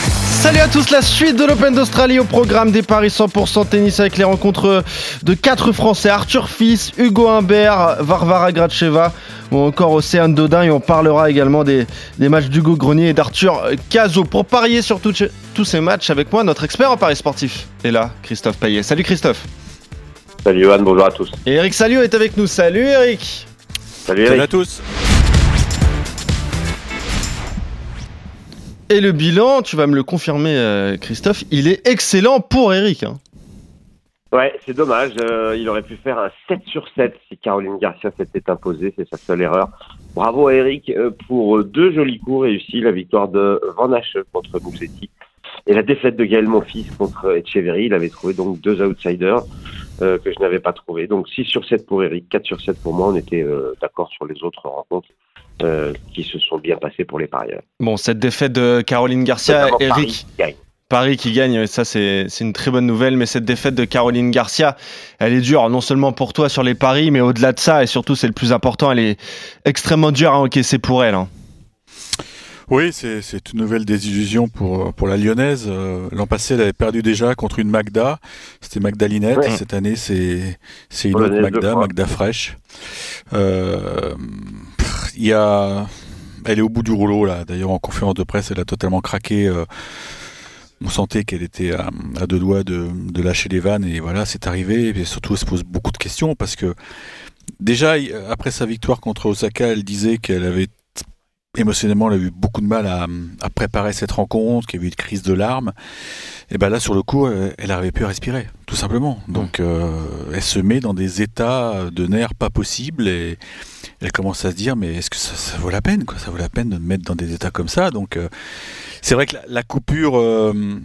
Salut à tous, la suite de l'Open d'Australie au programme des paris 100% tennis avec les rencontres de quatre Français, Arthur Fils, Hugo Humbert, Varvara Gracheva ou encore Océane Dodin et on parlera également des, des matchs d'Hugo Grenier et d'Arthur Cazot. Pour parier sur tout- tous ces matchs avec moi, notre expert en paris sportif est là, Christophe Payet. Salut Christophe. Salut Johan, bonjour à tous. Et Eric Salio est avec nous. Salut Eric. Salut Salut Eric. à tous. Et le bilan, tu vas me le confirmer euh, Christophe, il est excellent pour Eric. hein. Ouais, c'est dommage, euh, il aurait pu faire un 7 sur 7 si Caroline Garcia s'était imposée, c'est sa seule erreur. Bravo à Eric euh, pour deux jolis coups réussis, la victoire de Van Hache contre Musetti et la défaite de Gaël Monfils contre Echeverry. Il avait trouvé donc deux outsiders que je n'avais pas trouvé. Donc 6 sur 7 pour Eric, 4 sur 7 pour moi. On était d'accord sur les autres rencontres euh, qui se sont bien passées pour les parieurs. Bon, cette défaite de Caroline Garcia, Eric, Paris gagne. Paris qui gagne, ça c'est une très bonne nouvelle, mais cette défaite de Caroline Garcia, elle est dure, non seulement pour toi sur les paris, mais au-delà de ça, et surtout c'est le plus important, elle est extrêmement dure à encaisser pour elle. hein. Oui, c'est une nouvelle désillusion pour, pour la Lyonnaise. Euh, L'an passé, elle avait perdu déjà contre une Magda. C'était Magdalinette. Ouais. Cette année, c'est une autre Magda. Magda fraîche. Euh, Il y a, elle est au bout du rouleau là. D'ailleurs, en conférence de presse, elle a totalement craqué. euh, on sentait qu'elle était à, deux doigts de, lâcher les vannes et voilà, c'est arrivé. Et surtout, elle se pose beaucoup de questions parce que déjà, après sa victoire contre Osaka, elle disait qu'elle avait émotionnellement, elle a eu beaucoup de mal à, à préparer cette rencontre, qu'il y avait eu une crise de larmes. Et ben là, sur le coup, euh, elle n'arrivait plus à respirer, tout simplement. Donc, euh, elle se met dans des états de nerfs pas possibles et elle commence à se dire, mais est-ce que ça, ça vaut la peine, quoi? Ça vaut la peine de me mettre dans des états comme ça? Donc, euh, c'est vrai que la, la coupure euh,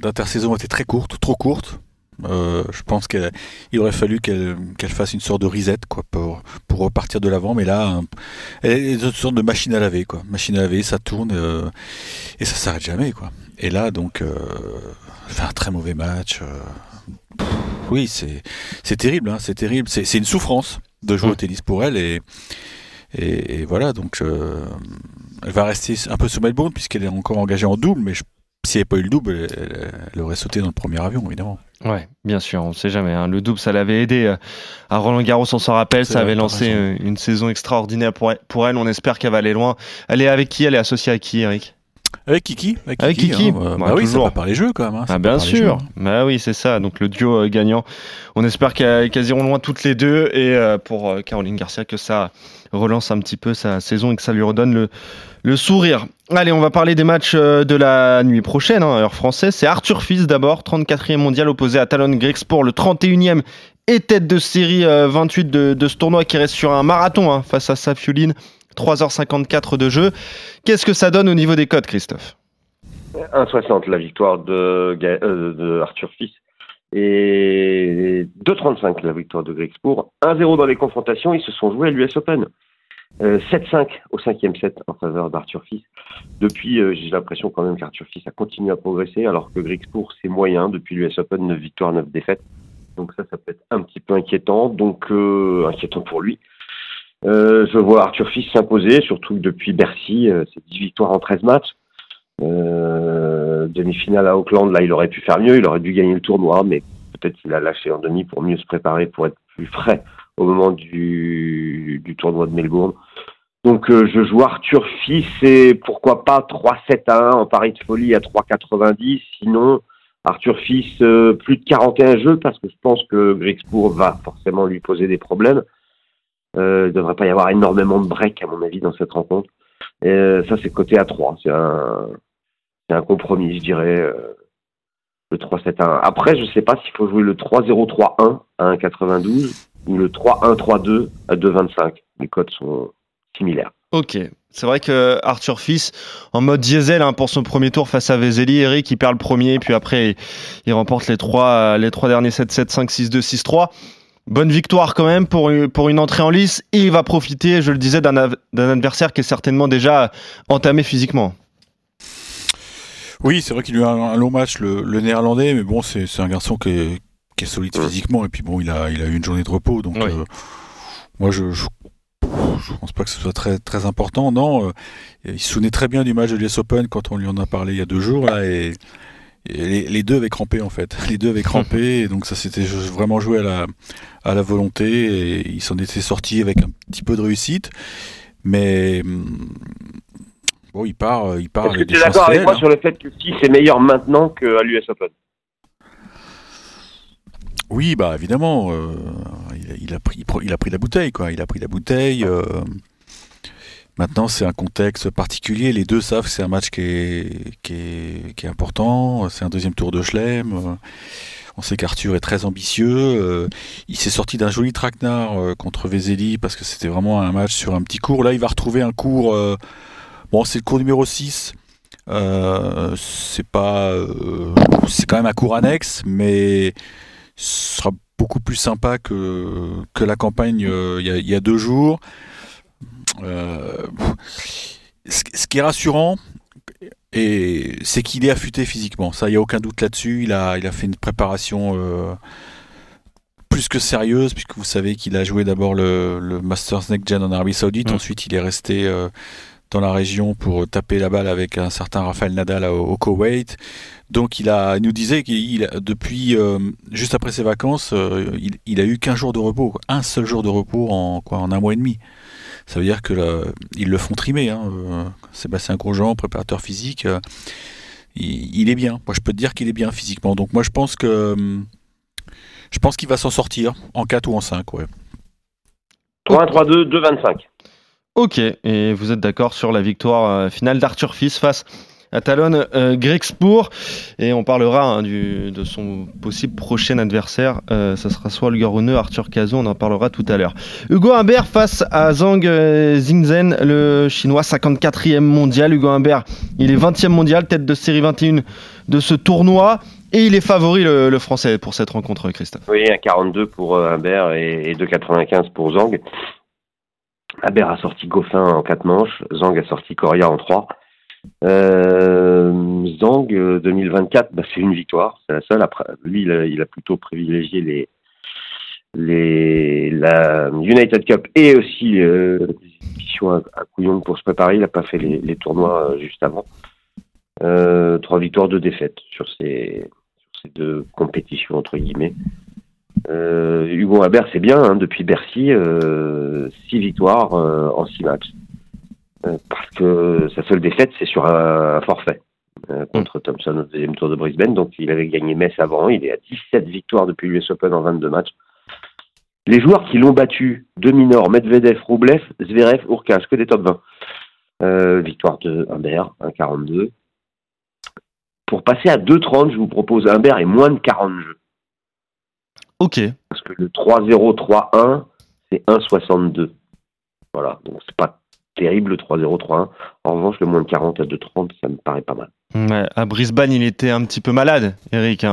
d'intersaison était très courte, trop courte. Euh, je pense qu'il aurait fallu qu'elle fasse une sorte de reset quoi, pour, pour repartir de l'avant. Mais là, elle est une sorte de machine à laver. Quoi. Machine à laver, ça tourne euh, et ça s'arrête jamais. Quoi. Et là, donc, euh, fait un très mauvais match. euh, pff, oui, c'est c'est terrible. Hein, c'est terrible. C'est une souffrance de jouer au tennis pour elle. Et, et, et voilà, donc elle va rester un peu sous Melbourne puisqu'elle est encore engagée en double. Mais je- si elle n'avait pas eu le double, elle, aurait sauté dans le premier avion, évidemment. Ouais, bien sûr, on ne sait jamais. hein. Le double, ça l'avait aidé euh, à Roland Garros, on s'en rappelle. Ça avait lancé raison. euh, une saison extraordinaire pour elle, pour elle. On espère qu'elle va aller loin. Elle est avec qui? Elle est associée à qui, Eric? Avec Kiki Avec Kiki, hein, bah, bah oui, ça toujours. va par les jeux quand même. hein, ça Ah bien sûr, bah oui c'est ça, donc le duo euh, gagnant. On espère qu'elles iront loin toutes les deux et euh, pour euh, Caroline Garcia que ça relance un petit peu sa saison et que ça lui redonne le, le sourire. Allez, on va parler des matchs euh, de la nuit prochaine, hein, heure française. C'est Arthur Fils d'abord, 34e mondial opposé à Talon Grexport, le 31e et tête de série euh, 28 de, de ce tournoi qui reste sur un marathon hein, face à Safioline. 3h54 de jeu. Qu'est-ce que ça donne au niveau des codes, Christophe? 1,60 la victoire euh, de Arthur Fils et 2,35 la victoire de Grexpour. 1-0 dans les confrontations, ils se sont joués à l'US Open. Euh, 7-5 au cinquième set en faveur d'Arthur Fils. Depuis, euh, j'ai l'impression quand même qu'Arthur Fils a continué à progresser, alors que Grexpour, c'est moyen. Depuis l'US Open, 9 victoires, 9 défaites. Donc ça, ça peut être un petit peu inquiétant, donc euh, inquiétant pour lui. Euh, je vois Arthur Fils s'imposer, surtout depuis Bercy, euh, c'est 10 victoires en 13 matchs. Euh, demi-finale à Auckland, là, il aurait pu faire mieux, il aurait dû gagner le tournoi, mais peut-être qu'il a lâché en demi pour mieux se préparer, pour être plus frais au moment du, tournoi de Melbourne. Donc, euh, je joue Arthur Fils et pourquoi pas 3-7 à 1 en pari de folie à 3,90. Sinon, Arthur Fils, euh, plus de 41 jeux parce que je pense que Grexpour va forcément lui poser des problèmes. Euh, il ne devrait pas y avoir énormément de break, à mon avis, dans cette rencontre. Et ça, c'est coté à 3. C'est un, un compromis, je dirais. le 3-7-1. Après, je ne sais pas s'il faut jouer le 3-0-3-1 à 1,92 ou le 3-1-3-2 à 2,25. Les codes sont similaires. Ok. C'est vrai que Arthur Fils, en mode diesel hein, pour son premier tour face à Vezeli, Eric, il perd le premier, puis après, il, remporte les trois, les trois derniers 7-7, 5-6-2, 6-3. Bonne victoire quand même pour, une- pour une entrée en lice. Et il va profiter, je le disais, d'un adversaire qui est certainement déjà entamé physiquement. Oui, c'est vrai qu'il a eu un, un, long match, le, le néerlandais, mais bon, c'est un garçon qui est, qui est solide physiquement, et puis bon, il a, il a eu une journée de repos, donc Oui. euh, moi je, je, je pense pas que ce soit très, très important. Non, euh, il se souvenait très bien du match de l'US Open quand on lui en a parlé il y a deux jours, là, et, et les, les deux avaient crampé en fait. Les deux avaient crampé, et donc ça s'était jou- vraiment joué à la, à la volonté, et il s'en était sorti avec un petit peu de réussite, mais. hum, Bon, il part, euh, il part Est-ce que tu es d'accord avec moi hein. sur le fait que si c'est meilleur maintenant qu'à l'US Open? Oui, bah évidemment, euh, il, a, pris, il a pris la bouteille, quoi. Il a pris la bouteille. euh, maintenant, c'est un contexte particulier. Les deux savent que c'est un match qui est, qui est, qui est important. C'est un deuxième tour de Chelem. euh, on sait qu'Arthur est très ambitieux. il s'est sorti d'un joli traquenard contre Vezeli parce que c'était vraiment un match sur un petit cours. Là, il va retrouver un cours. bon, c'est le cours numéro 6. Euh, c'est pas. c'est quand même un cours annexe, mais ce sera beaucoup plus sympa que, que la campagne euh, il y, a, il y a deux jours. Euh, ce, qui est rassurant, et c'est qu'il est affûté physiquement. Ça, il n'y a aucun doute là-dessus. Il a, il a fait une préparation euh, plus que sérieuse, puisque vous savez qu'il a joué d'abord le, le Masters Next Gen en Arabie Saoudite. Ensuite, il est resté euh, dans la région pour taper la balle avec un certain Rafael Nadal au, au Koweït. Donc il, a, il nous disait qu'il depuis euh, juste après ses vacances, euh, il, il a eu qu'un jour de repos, un seul jour de repos en quoi en un mois et demi. Ça veut dire que là, ils le font trimer. Hein, euh, Sébastien Grosjean, préparateur physique, euh, il, il est bien. Moi je peux te dire qu'il est bien physiquement. Donc moi je pense que je pense qu'il va s'en sortir en 4 ou en 5 ouais. 3-1, 3-2, 2-25. Ok, et vous êtes d'accord sur la victoire euh, finale d'Arthur Fils face à Talon euh. Et on parlera hein, de son possible prochain adversaire. Euh, ça sera soit Holger Rune, Arthur Cazot, on en parlera tout à l'heure. Hugo Humbert face à Zhang euh, Xingzhen, le chinois 54e mondial. Hugo Humbert, il est 20e mondial, tête de série 21 de ce tournoi. Et il est favori, le, le français, pour cette rencontre, Christophe. Oui, un 42 pour euh, Humbert et, et 2,95 pour Zang. Humbert a sorti Goffin en 4 manches, Zang a sorti Coria en 3. Euh, euh, 2024, bah, c'est une victoire, c'est la seule. Après, lui, il a, plutôt privilégié les, les, la United Cup et aussi euh, à, à Couillon pour se préparer. Il n'a pas fait les, tournois euh, juste avant. Euh, trois victoires, deux défaites sur ces, sur ces deux compétitions, entre guillemets. Euh, Hugo Haber, c'est bien, hein, depuis Bercy, euh, six victoires euh, en six matchs. Euh, parce que sa seule défaite, c'est sur un, un forfait euh, contre Thompson au deuxième tour de Brisbane. Donc il avait gagné Metz avant. Il est à 17 victoires depuis l'US Open en 22 matchs. Les joueurs qui l'ont battu, de minor, Medvedev, Roublev, Zverev, Urkaz, que des top 20. Euh, victoire de Humbert, 1,42. Pour passer à 2,30, je vous propose Humbert et moins de 40 jeux. Ok, Parce que le 3-0, 3-1, c'est 1,62. Voilà, donc c'est pas terrible le 3-0, 3-1. En revanche, le moins de 40 à 2,30, ça me paraît pas mal. Ouais, à Brisbane, il était un petit peu malade, Eric. hein,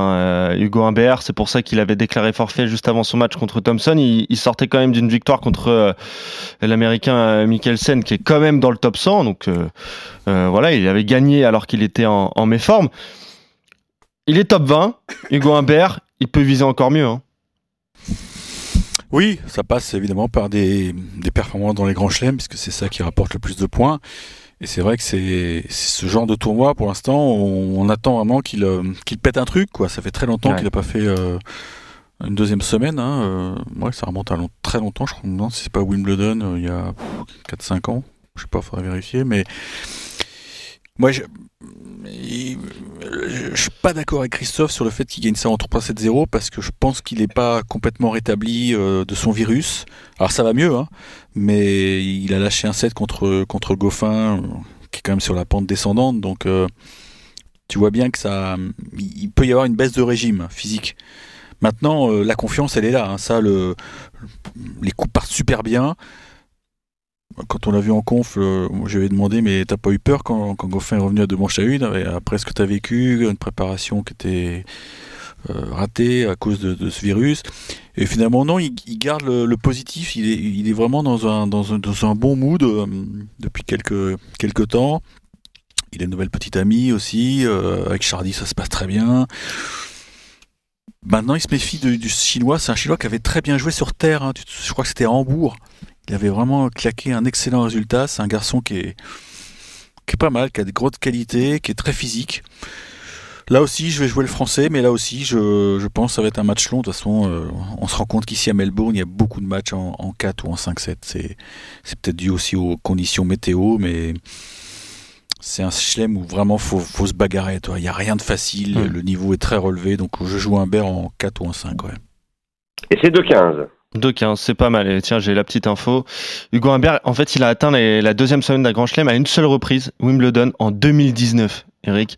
euh, Hugo Humbert, c'est pour ça qu'il avait déclaré forfait juste avant son match contre Thompson. Il, il sortait quand même d'une victoire contre euh, l'Américain euh, Mikkelsen, qui est quand même dans le top 100. Donc voilà, il avait gagné alors qu'il était en, en méforme. Il est top 20, Hugo Humbert. Il peut viser encore mieux. hein. Oui, ça passe évidemment par des, des performances dans les grands chelems, puisque c'est ça qui rapporte le plus de points. Et c'est vrai que c'est ce genre de tournoi, pour l'instant, on, on attend vraiment qu'il euh, qu'il pète un truc. quoi. Ça fait très longtemps Ouais. qu'il n'a pas fait euh, une deuxième semaine. Hein. euh, ouais, ça remonte à long- très longtemps, je crois. Non, si c'est pas Wimbledon, euh, il y a 4-5 ans. Je sais pas, faudrait vérifier. Mais moi, je, il- je, suis pas d'accord avec Christophe sur le fait qu'il gagne ça en 3-7-0 parce que je pense qu'il n'est pas complètement rétabli euh, de son virus. Alors ça va mieux, hein, mais il a lâché un set contre, contre Goffin euh, qui est quand même sur la pente descendante. Donc euh, tu vois bien que ça, il peut y avoir une baisse de régime physique. Maintenant, la confiance, elle est là. hein. Ça, le, les coups partent super bien. Quand on l'a vu en conf, euh, je lui demandé mais t'as pas eu peur quand, Goffin est revenu à deux manches à une et après ce que t'as vécu, une préparation qui était euh, ratée à cause de, ce virus? Et finalement non, il, garde le, positif, il est, vraiment dans un, bon mood euh, depuis quelques, temps. Il a une nouvelle petite amie aussi. euh, avec Chardy, ça se passe très bien. Maintenant, il se méfie du chinois. C'est un chinois qui avait très bien joué sur terre. hein. Je crois que c'était à Hambourg. Il avait vraiment claqué un excellent résultat. C'est un garçon qui est, qui est pas mal, qui a des grosses qualités, qui est très physique. Là aussi, je vais jouer le français, mais là aussi, je, je pense que ça va être un match long. De toute façon, euh, on se rend compte qu'ici à Melbourne, il y a beaucoup de matchs en, en 4 ou en 5-7. C'est, c'est peut-être dû aussi aux conditions météo, mais c'est un chelem où vraiment faut, faut se bagarrer. toi. Il n'y a rien de facile, Mm. le niveau est très relevé, donc je joue un Bear en 4 ou en 5. Ouais. Et c'est 2-15. 2-15, c'est pas mal. Et tiens, j'ai la petite info. Hugo Humbert, en fait, il a atteint la deuxième semaine d'un Grand Chelem à une seule reprise, Wimbledon, en 2019. Eric,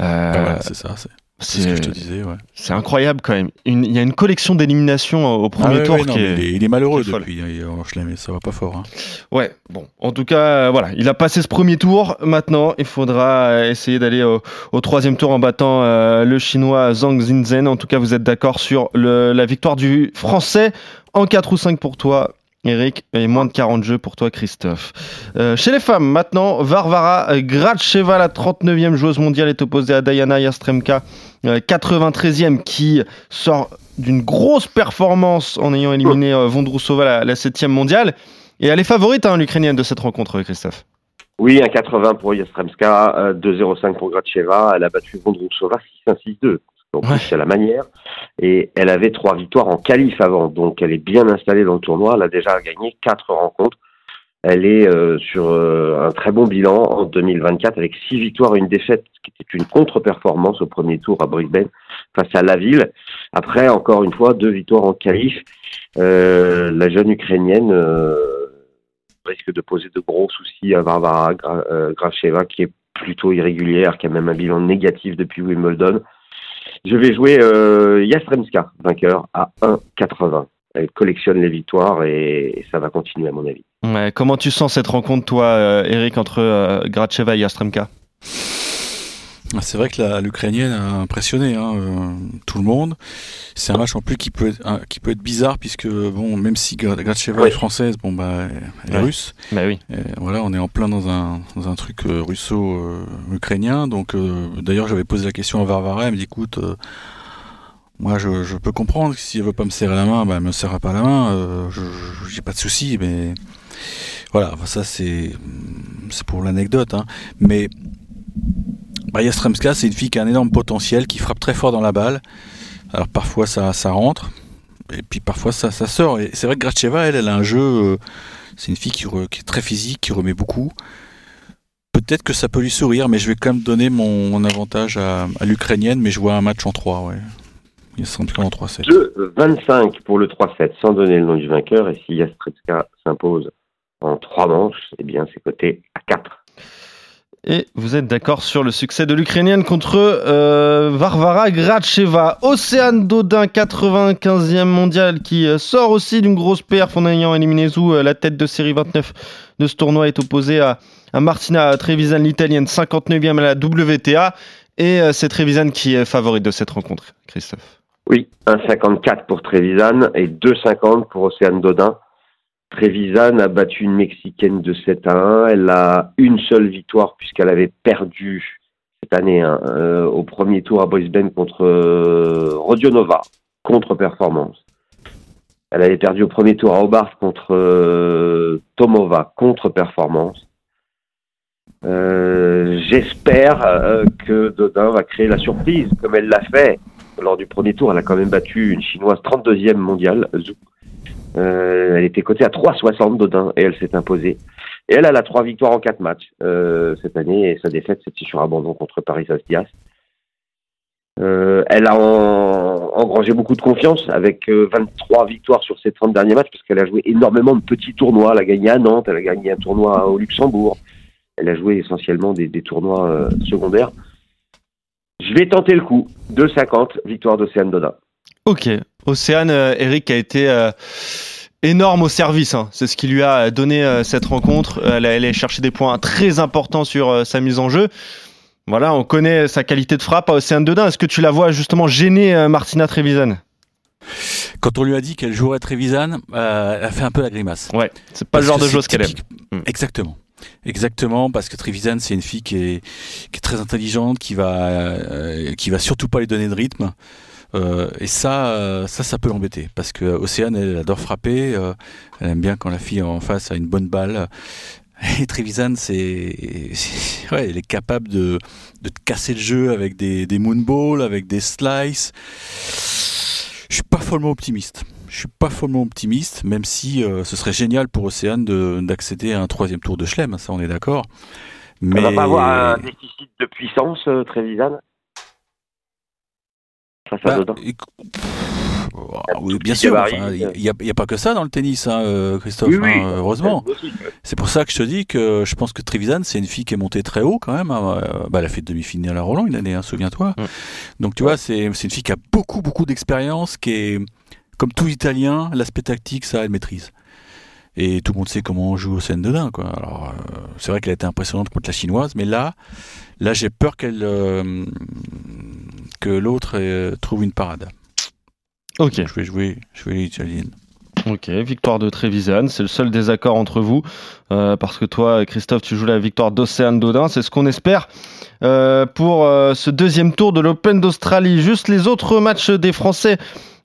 Euh, Ben voilà, c'est ça, c'est, ce que je te disais. Ouais. c'est incroyable quand même. Il y a une collection d'éliminations au premier Ah ouais, tour ouais, qui est... il, est, il est malheureux depuis hein, ça va pas fort. hein. Ouais, bon. En tout cas, euh, voilà, il a passé ce premier tour. Maintenant, il faudra euh, essayer d'aller au, au troisième tour en battant euh, le chinois Zhang Zinzhen. En tout cas, vous êtes d'accord sur le- la victoire du français en 4 ou 5 pour toi. Eric, moins de 40 jeux pour toi, Christophe. Euh, chez les femmes, maintenant, Varvara Gracheva, la 39e joueuse mondiale, est opposée à Diana Yastremka, euh, 93e, qui sort d'une grosse performance en ayant éliminé euh, Vondrousova, la, la 7e mondiale. Et elle est favorite, hein, l'Ukrainienne, de cette rencontre, Christophe. Oui, un 80 pour Yastremska, euh, 2-0-5 pour Gracheva. Elle a battu Vondrousova 6-1-6-2. Donc, Ouais. c'est la manière. Et elle avait trois victoires en qualif avant. Donc, elle est bien installée dans le tournoi. Elle a déjà gagné quatre rencontres. Elle est euh, sur euh, un très bon bilan en 2024 avec six victoires et une défaite, ce qui était une contre-performance au premier tour à Brisbane face à la ville. Après, encore une fois, deux victoires en qualif. Euh, la jeune Ukrainienne euh, risque de poser de gros soucis à Varvara euh, Gracheva, qui est plutôt irrégulière, qui a même un bilan négatif depuis Wimbledon. Je vais jouer euh, Yastremska, vainqueur, à 1,80. Elle collectionne les victoires et, ça va continuer à mon avis. Ouais, comment tu sens cette rencontre, toi, euh, Eric, entre euh, Gracheva et Yastremka C'est vrai que l'Ukrainienne a impressionné hein, euh, tout le monde. C'est un match en plus qui peut être, un- qui peut être bizarre puisque bon, même si Gra- Gracheva Oui. est française, bon bah elle est Ouais. russe. Bah oui. Et voilà, on est en plein dans un dans un truc euh, russo-ukrainien. donc euh, d'ailleurs j'avais posé la question à Varvara, elle me dit écoute. moi, je, je peux comprendre que si elle veut pas me serrer la main, bah, elle me serra pas la main. je je- j'ai pas de souci, mais voilà, enfin, ça c'est c'est pour l'anecdote. Hein. Mais Yastremska, c'est une fille qui a un énorme potentiel, qui frappe très fort dans la balle. Alors parfois ça, ça rentre, et puis parfois ça, ça sort. Et c'est vrai que Gracheva, elle, elle a un jeu. euh, c'est une fille qui, qui est très physique, qui remet beaucoup. Peut-être que ça peut lui sourire, mais je vais quand même donner mon, avantage à, l'Ukrainienne, mais je vois un match en 3, ouais. Yastremska en 3-7. 2,25 pour le 3-7, sans donner le nom du vainqueur. Et si Yastremska s'impose en trois manches, eh bien, c'est coté à 4. Et vous êtes d'accord sur le succès de l'Ukrainienne contre euh, Varvara Gracheva. Océane Dodin, 95e mondial, qui euh, sort aussi d'une grosse perf en ayant éliminé Zou, euh, la tête de série 29 de ce tournoi, est opposée à, Martina Trevisan, l'italienne, 59e à la WTA. Et c'est Trevisan qui est favorite de cette rencontre, Christophe. Oui, 1,54 pour Trevisan et 2,50 pour Océane Dodin. Trevisan a battu une Mexicaine de 7 à 1. Elle a une seule victoire puisqu'elle avait perdu cette année hein, euh, au premier tour à Brisbane contre euh, Rodionova, contre-performance. Elle avait perdu au premier tour à Hobart contre euh, Tomova, contre-performance. J'espère que Dodin va créer la surprise, comme elle l'a fait lors du premier tour. Elle a quand même battu une chinoise 32e mondiale, Zhou. Euh, elle était cotée à 3,60 Dodin et elle s'est imposée. Et elle, elle a trois victoires en quatre matchs euh, cette année et sa défaite c'était sur abandon contre Paris Diaz. Euh, elle a en- engrangé beaucoup de confiance avec euh, 23 victoires sur ses 30 derniers matchs parce qu'elle a joué énormément de petits tournois. Elle a gagné à Nantes, elle a gagné un tournoi au Luxembourg. Elle a joué essentiellement des, des tournois euh, secondaires. Je vais tenter le coup. 2,50, victoire d'Océane Dodin. Ok. Océane, euh, Eric a été euh, énorme au service. hein. C'est ce qui lui a donné euh, cette rencontre. Elle est allée chercher des points très importants sur sa mise en jeu. Voilà, on connaît sa qualité de frappe à Océane Dodin. Est-ce que tu la vois justement gêner Martina Trevisan? Quand on lui a dit qu'elle jouerait Trevisan, elle a fait un peu la grimace. Ouais, c'est pas le genre de joueuse qu'elle aime. Mm. Exactement. Exactement, parce que Trevisan, c'est une fille qui est, qui est très intelligente, qui va, euh, qui va surtout pas lui donner de rythme. Euh, et ça, euh, ça, ça peut l'embêter, parce que Océane, elle adore frapper. euh, elle aime bien quand la fille en face a une bonne balle. Et Trevisan, c'est, ouais, elle est capable de, de te casser le jeu avec des, des moonballs, avec des slices. Je suis pas follement optimiste. Je suis pas follement optimiste, même si euh, ce serait génial pour Océane de- d'accéder à un troisième tour de Chelem, ça on est d'accord. Mais On va pas avoir un déficit de puissance, Trevisan? Face Bah, Ah, oui, bien sûr. enfin, Il euh. n'y a, y a pas que ça dans le tennis, hein, euh, Christophe. Oui, oui. hein, heureusement. Ouais. C'est pour ça que je te dis que je pense que Trevisan, c'est une fille qui est montée très haut quand même. hein. Euh, bah, elle a fait demi-finale à Roland une année, hein, souviens-toi. Mm. Donc tu vois, c'est c'est une fille qui a beaucoup, beaucoup d'expérience, qui est, comme tout Italien, l'aspect tactique, ça, elle maîtrise. Et tout le monde sait comment on joue au scène de Quoi. Alors, euh, c'est vrai qu'elle a été impressionnante contre la chinoise, mais là, là, j'ai peur qu'elle, euh, que l'autre euh, trouve une parade. Ok. Je vais jouer, je vais l'italienne. Ok, victoire de Trevisan, c'est le seul désaccord entre vous, euh, parce que toi, Christophe, tu joues la victoire d'Océane Dodin, c'est ce qu'on espère euh, pour euh, ce deuxième tour de l'Open d'Australie. Juste les autres matchs des Français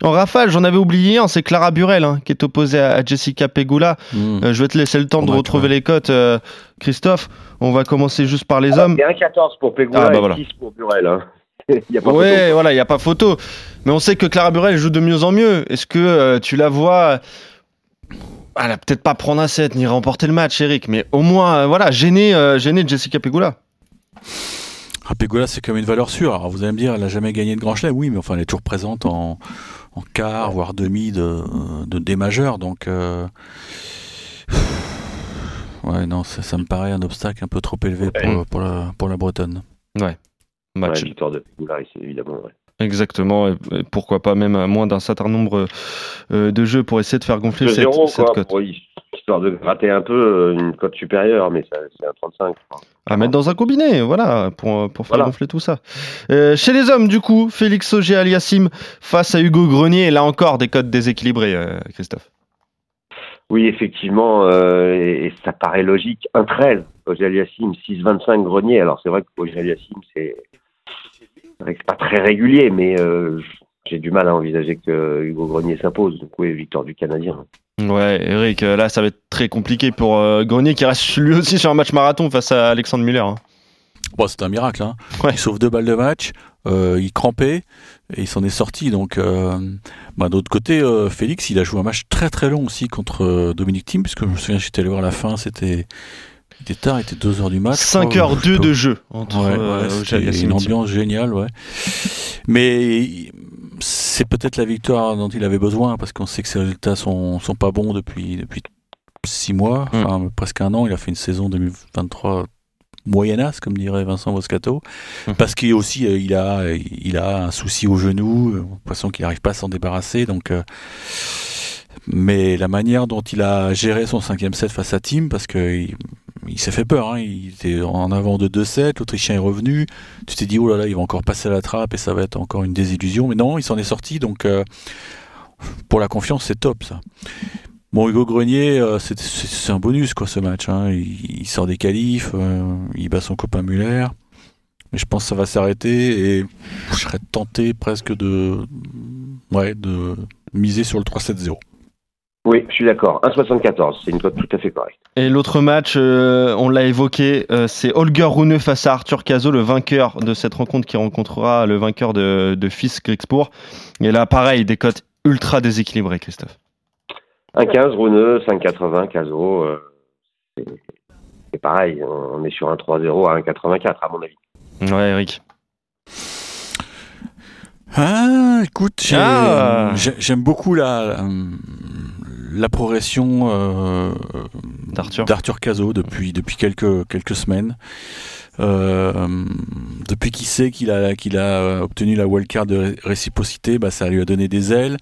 en rafale, j'en avais oublié un, c'est Clara Burel hein, qui est opposée à, à Jessica Pegula. Mm. Euh, je vais te laisser le temps de retrouver les cotes, euh, Christophe. On va commencer juste par les hommes. Il y a un 14 pour Pegula Ah, bah et voilà. 6 pour Burel. Hein. Il y a pas Ouais, voilà, il n'y a pas photo. Mais on sait que Clara Burel joue de mieux en mieux. Est-ce que euh, tu la vois Elle a peut-être pas prendre un set ni remporter le match, Eric, mais au moins, euh, voilà, gêner, euh, gêner Jessica Pegula. Ah, Pegula, c'est comme une valeur sûre. Alors, vous allez me dire, elle n'a jamais gagné de grand chelem. Oui, mais enfin, elle est toujours présente en, en quart, voire demi de, de des majeurs. Donc, euh, ouais, non, ça, ça me paraît un obstacle un peu trop élevé pour, pour, la, pour la Bretonne. Ouais, Match. victoire de évidemment. ouais. Exactement. Et, et pourquoi pas même à moins d'un certain nombre euh, de jeux pour essayer de faire gonfler cette, 2-0, cette quoi, cote. pour- histoire de gratter un peu euh, une cote supérieure, mais c'est un 35. quoi. À mettre dans un combiné, voilà, pour, pour faire Voilà. gonfler tout ça. Euh, chez les hommes, du coup, Félix Auger Aliassim face à Hugo Grenier, et là encore des cotes déséquilibrées, euh, Christophe. Oui, effectivement, et, et ça paraît logique. 1-13, Ogier Aliassim, 6-25 Grenier. Alors c'est vrai que Ogier Aliassim, c'est c'est pas très régulier, mais euh, j'ai du mal à envisager que Hugo Grenier s'impose. Donc oui, victoire du Canadien. Ouais, Eric, euh, là ça va être très compliqué pour euh, Grenier qui reste lui aussi sur un match marathon face à Alexandre Muller. hein. Bon, c'est un miracle. Hein. Ouais. Il sauve deux balles de match, euh, il crampait et il s'en est sorti. Donc, euh, bah, d'autre côté, euh, Félix, il a joué un match très très long aussi contre euh, Dominique Thiem, puisque je me souviens, j'étais allé voir la fin, c'était il était tard, il était 2h du match. 5h2 de jeu entre Ouais, euh, ouais, une ambiance géniale, ouais. Mais c'est peut-être la victoire dont il avait besoin parce qu'on sait que ses résultats sont, sont pas bons depuis depuis six mois, Mm. enfin presque un an. Il a fait une saison 2023 moyennasse, comme dirait Vincent Moscato, Mm. parce qu'il aussi euh, il a il a un souci au genou, euh, l'impression qu'il n'arrive pas à s'en débarrasser, donc. euh, mais la manière dont il a géré son cinquième set face à Tim, parce que il, il s'est fait peur, hein, il était en avant de 2-7, l'Autrichien est revenu, tu t'es dit, oh là là, il va encore passer à la trappe et ça va être encore une désillusion, mais non, il s'en est sorti, donc euh, pour la confiance, c'est top ça. Bon, Hugo Grenier, euh, c'est- un bonus quoi ce match, hein. il, sort des qualifs, euh, il bat son copain Muller, mais je pense que ça va s'arrêter et je serais tenté presque de miser sur le 3-7-0. Oui, je suis d'accord. 1,74, c'est une cote tout à fait correcte. Et l'autre match, euh, on l'a évoqué, euh, c'est Holger Rune face à Arthur Cazot, le vainqueur de cette rencontre qui rencontrera le vainqueur de, de Fils Grixbourg. Et là, pareil, des cotes ultra déséquilibrées, Christophe. 1,15 Runeux, 5,80 Caso. euh, c'est pareil, on est sur un 3-0 à 1,84 à mon avis. Ouais, Eric. Ah, écoute, Ah. j'ai- j'aime beaucoup la, la, progression euh, D'Arthur. Cazot depuis, depuis quelques, quelques semaines. Euh, depuis qu'il sait qu'il a, qu'il a obtenu la wildcard de ré- réciprocité, bah, ça lui a donné des ailes.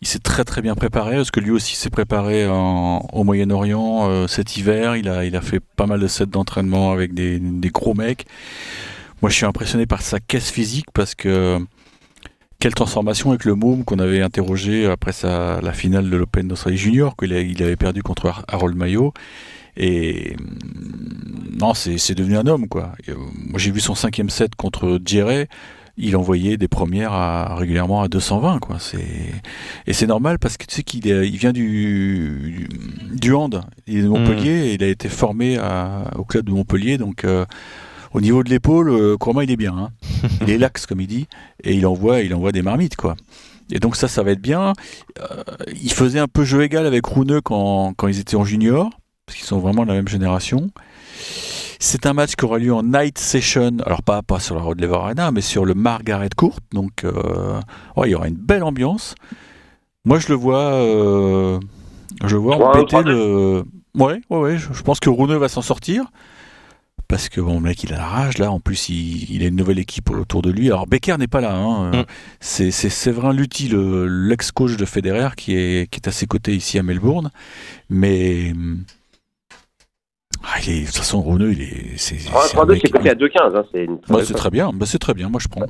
Il s'est très très bien préparé parce que lui aussi s'est préparé en- au Moyen-Orient euh, cet hiver. Il a, il a fait pas mal de sets d'entraînement avec des, des gros mecs. Moi, je suis impressionné par sa caisse physique parce que quelle transformation avec le Môme qu'on avait interrogé après sa, la finale de l'Open d'Australie Junior, qu'il il avait perdu contre Harold Mayo. Et mm, non, c'est devenu un homme, quoi. Euh, moi, j'ai vu son cinquième set contre Djeré. Il envoyait des premières à, régulièrement à 220, quoi. Et c'est normal parce que tu sais qu'il il vient du, du, hand. Il est de Montpellier. Et il a été formé au club de Montpellier. Donc, euh, au niveau de l'épaule, euh, crois-moi, il est bien. Hein. il est lax, comme il dit, et il envoie, il envoie des marmites, quoi. Et donc ça, ça va être bien. Euh, il faisait un peu jeu égal avec Rouneux quand, quand ils étaient en junior, parce qu'ils sont vraiment de la même génération. C'est un match qui aura lieu en night session, alors pas, pas sur la Road Lever Arena, mais sur le Margaret Court. Donc euh, il y aura une belle ambiance. Moi, je le vois, euh, je vois embêter le. Ouais, ouais, ouais. Je, pense que Rouneux va s'en sortir parce que bon, le mec il a la rage là. En plus, il, a une nouvelle équipe autour de lui. Alors Becker n'est pas là. Hein. Mm. C'est Séverin Lutti, l'ex-coach de Federer, qui est, qui est à ses côtés ici à Melbourne. Mais ah, il est, de toute façon, Renault, il est. C'est ah, 3-2, c'est coté à 2-15. Hein, bah, c'est très bien. Bah, c'est très bien. Moi, je prends.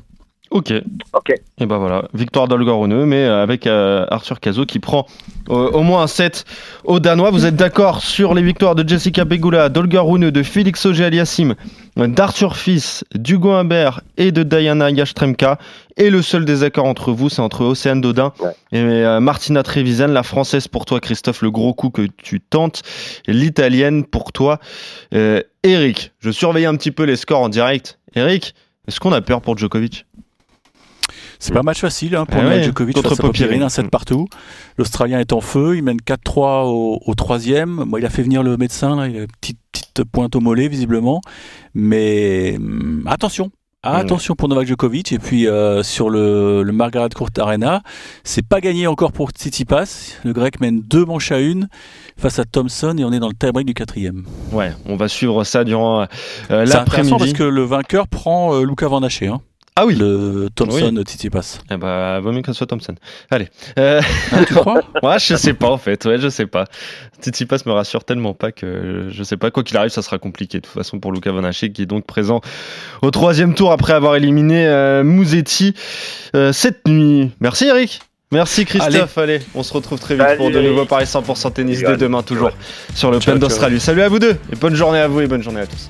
Ok. Ok. Et ben voilà, victoire d'Olga mais euh, avec euh, Arthur Cazot qui prend euh, au moins un set au Danois. Vous êtes d'accord sur les victoires de Jessica Pegula, d'Olga de Félix Auger-Aliassime, d'Arthur Fils, d'Hugo Humbert et de Diana Yashtremka. Et le seul désaccord entre vous, c'est entre Océane Dodin et Martina Trevisan, la française pour toi, Christophe, le gros coup que tu tentes, et l'italienne pour toi, Eric. Je surveille un petit peu les scores en direct. Eric, est-ce qu'on a peur pour Djokovic? C'est pas un match facile hein, pour eh Djokovic contre Popirine, un set partout. L'Australien est en feu, il mène 4-3 au, troisième. Moi, il a fait venir le médecin, là, il a une petite, petite pointe au mollet visiblement. Mais hum, attention, Attention pour Novak Djokovic et puis euh, sur le, le, Margaret Court Arena, c'est pas gagné encore pour Tsitsipas. Le Grec mène deux manches à une face à Thompson et on est dans le tie-break du quatrième. Ouais, on va suivre ça durant euh, l'après-midi. parce que le vainqueur prend euh, Luca Van Haché. Hein. Ah oui. Le Thompson oui. Tsitsipas. Eh bah, vaut mieux que ce soit Thompson. Allez. Euh... Ah, tu crois? Ouais, je sais pas en fait. Ouais, je sais pas. Tsitsipas me rassure tellement pas que je sais pas. Quoi qu'il arrive, ça sera compliqué de toute façon pour Luca Vanaché qui est donc présent au troisième tour après avoir éliminé euh, Mouzetti euh, cette nuit. Merci Eric. Merci Christophe. Allez. on se retrouve très vite pour de nouveaux Paris 100% tennis dès demain toujours sur le Pen d'Australie. Salut à vous deux et bonne journée à vous et bonne journée à tous.